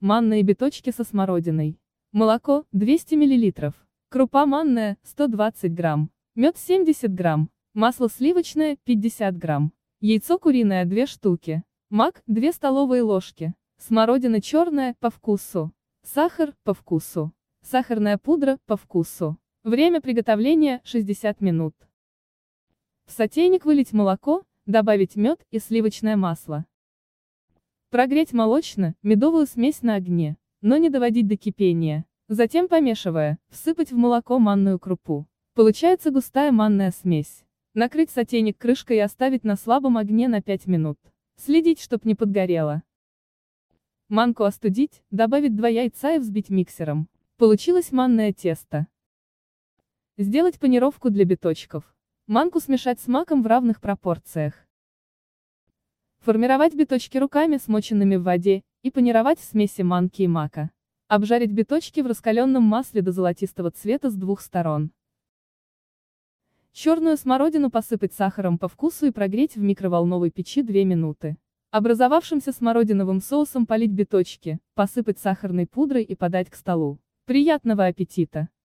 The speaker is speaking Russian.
манные биточки со смородиной. Молоко, 200 мл. Крупа манная, 120 грамм. Мед 70 грамм. Масло сливочное, 50 грамм. Яйцо куриное 2 штуки. Мак, 2 столовые ложки. Смородина черная, по вкусу. Сахар, по вкусу. Сахарная пудра, по вкусу. Время приготовления, 60 минут. В сотейник вылить молоко, добавить мед и сливочное масло. Прогреть молочно-медовую смесь на огне, но не доводить до кипения. Затем, помешивая, всыпать в молоко манную крупу. Получается густая манная смесь. Накрыть сотейник крышкой и оставить на слабом огне на 5 минут. Следить, чтоб не подгорело. Манку остудить, добавить 2 яйца и взбить миксером. Получилось манное тесто. Сделать панировку для биточков. Манку смешать с маком в равных пропорциях. Формировать биточки руками, смоченными в воде, и панировать в смеси манки и мака. Обжарить биточки в раскаленном масле до золотистого цвета с двух сторон. Черную смородину посыпать сахаром по вкусу и прогреть в микроволновой печи 2 минуты. Образовавшимся смородиновым соусом полить биточки, посыпать сахарной пудрой и подать к столу. Приятного аппетита!